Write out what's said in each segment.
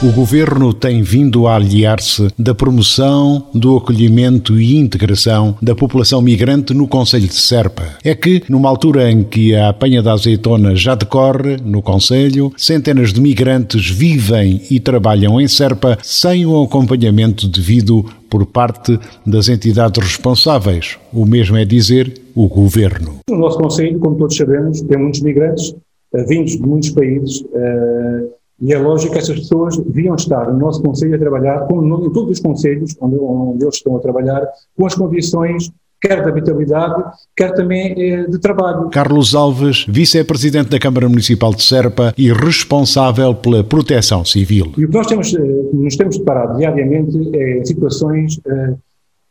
O governo tem vindo a aliar-se da promoção do acolhimento e integração da população migrante no Conselho de Serpa. É que, numa altura em que a apanha da azeitona já decorre no Conselho, centenas de migrantes vivem e trabalham em Serpa sem o acompanhamento devido por parte das entidades responsáveis. O mesmo é dizer o governo. O nosso Conselho, como todos sabemos, tem muitos migrantes uh, vindos de muitos países. Uh, e é lógico que essas pessoas deviam estar no nosso Conselho a trabalhar, como em todos os Conselhos onde, onde eles estão a trabalhar, com as condições quer de habitabilidade, quer também eh, de trabalho. Carlos Alves, vice-presidente da Câmara Municipal de Serpa e responsável pela proteção civil. E o que nós temos, eh, nos temos deparado diariamente é situações eh,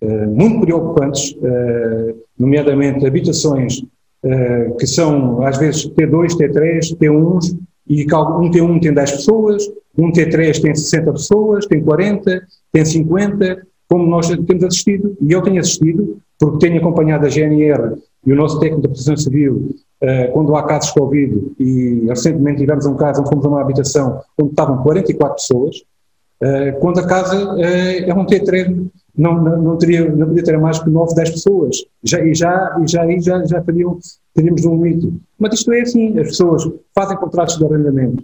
eh, muito preocupantes, eh, nomeadamente habitações eh, que são às vezes T2, T3, T1s, e um T1 tem 10 pessoas, um T3 tem 60 pessoas, tem 40, tem 50, como nós temos assistido, e eu tenho assistido, porque tenho acompanhado a GNR e o nosso técnico da Proteção Civil uh, quando há casos de Covid, e recentemente tivemos um caso onde fomos a uma habitação onde estavam 44 pessoas, uh, quando a casa uh, é um T3, não, não, não, teria, não podia ter mais que 9, 10 pessoas, já, e já, e já, e já, já teriam, teríamos um limite. Mas isto é assim, as pessoas fazem contratos de arrendamento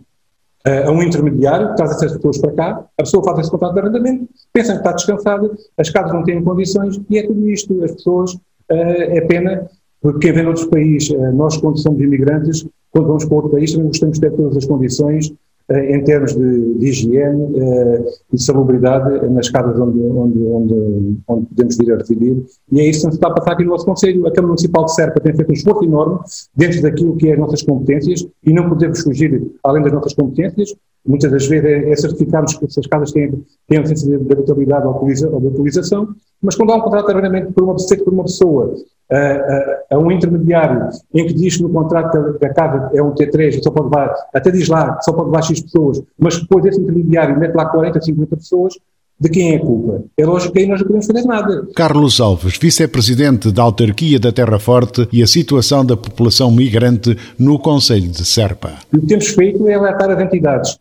uh, a um intermediário, que traz essas pessoas para cá, a pessoa faz esse contrato de arrendamento, pensa que está descansada, as casas não têm condições, e é tudo isto, as pessoas, uh, é pena, porque quem vem noutros países, uh, nós quando somos imigrantes, quando vamos para outro país, também gostamos de ter todas as condições em termos de, de higiene uh, e de salubridade nas casas onde, onde, onde, onde, podemos vir a residir. E é isso que está a passar aqui no nosso Conselho. A Câmara Municipal de Serpa tem feito um esforço enorme dentro daquilo que é as nossas competências e não podemos fugir além das nossas competências. Muitas das vezes é, é certificarmos que essas casas têm, têm a licença de habitabilidade ou de utilização, mas quando há um contrato de arrendamento por uma, por uma pessoa a, a, a, um intermediário em que diz que no contrato da, casa é um T3, só pode levar, até diz lá que só pode levar X pessoas, mas depois desse intermediário mete lá 40, 50 pessoas, de quem é a culpa? É lógico que aí nós não podemos fazer nada. Carlos Alves, vice-presidente da autarquia da Terra Forte e a situação da população migrante no Conselho de Serpa. O que temos feito é alertar as entidades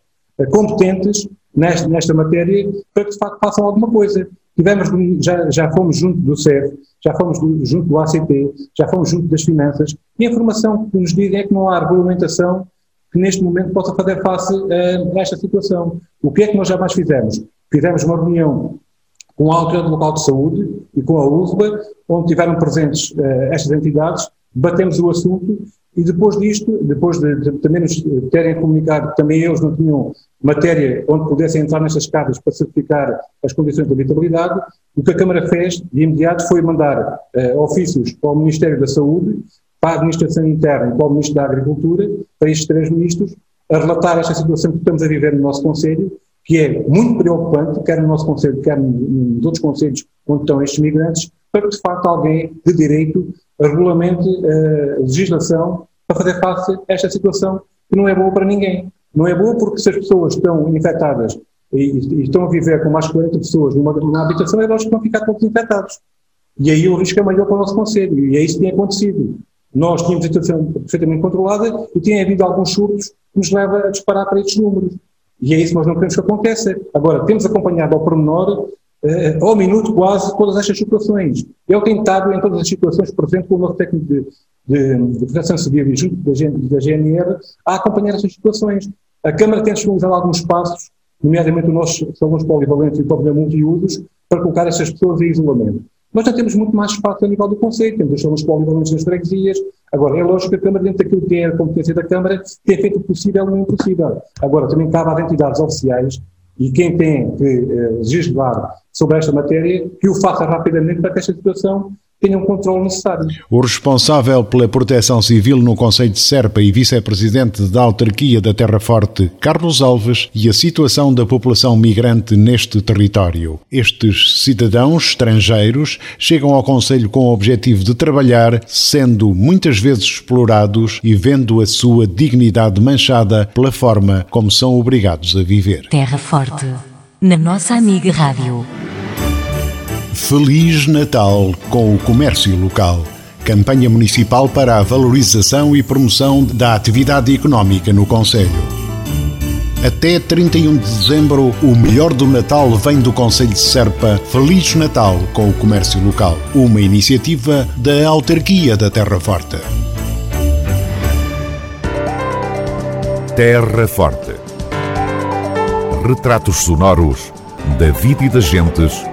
competentes nesta, nesta matéria para que de facto façam alguma coisa. Tivemos, já, já fomos junto do CEF, já fomos do, junto do ACP, já fomos junto das finanças, e a informação que nos dizem é que não há regulamentação que neste momento possa fazer face a esta situação. O que é que nós já mais fizemos? Fizemos uma reunião com a Autoridade Local de Saúde e com a USBA, onde tiveram presentes uh, estas entidades, batemos o assunto e depois disto, depois de, de, também nos terem comunicado também eles não tinham matéria onde pudessem entrar nestas casas para certificar as condições de habitabilidade, o que a Câmara fez de imediato foi mandar uh, ofícios para o Ministério da Saúde, para a Administração Interna e para o Ministro da Agricultura, para estes três ministros, a relatar esta situação que estamos a viver no nosso Conselho, que é muito preocupante, quer no nosso Conselho, quer nos outros Conselhos onde estão estes migrantes, para que de facto alguém de direito regulamente a legislação para fazer face a esta situação que não é boa para ninguém. Não é boa porque se as pessoas estão infectadas e, e estão a viver com mais de 40 pessoas numa, numa habitação, é lógico que vão ficar todos infectados. E aí o risco é maior para o nosso Conselho, e é isso que tem acontecido. Nós tínhamos a situação perfeitamente controlada e tem havido alguns surtos que nos leva a disparar para estes números. E é isso que nós não queremos que aconteça. Agora, temos acompanhado ao pormenor uh, ao minuto quase todas estas situações. Eu tenho estado em todas as situações, por exemplo, com o nosso técnico de, de, de proteção civil e junto da, da GNR, a acompanhar estas situações. A Câmara tem disponibilizado alguns passos, nomeadamente os nossos salões polivalentes e pavilhão multiusos, para colocar estas pessoas em isolamento. Mas já temos muito mais espaço a nível do Conselho, temos os salões polivalentes nas freguesias. Agora, é lógico que a Câmara, dentro daquilo que é a competência da Câmara, tem feito o possível e o impossível. Agora, também cabe às entidades oficiais e quem tem que uh, legislar sobre esta matéria, que o faça rapidamente para que esta situação tenham o controle necessário. O responsável pela proteção civil no Conselho de Serpa e vice-presidente da autarquia da Terra Forte, Carlos Alves, e a situação da população migrante neste território. Estes cidadãos estrangeiros chegam ao Conselho com o objetivo de trabalhar, sendo muitas vezes explorados e vendo a sua dignidade manchada pela forma como são obrigados a viver. Terra Forte, na nossa amiga Rádio. Feliz Natal com o comércio local. Campanha municipal para a valorização e promoção da atividade económica no Conselho. Até 31 de dezembro, o melhor do Natal vem do Conselho de Serpa. Feliz Natal com o comércio local. Uma iniciativa da Autarquia da Terra Forte. Terra Forte. Retratos sonoros da vida e das gentes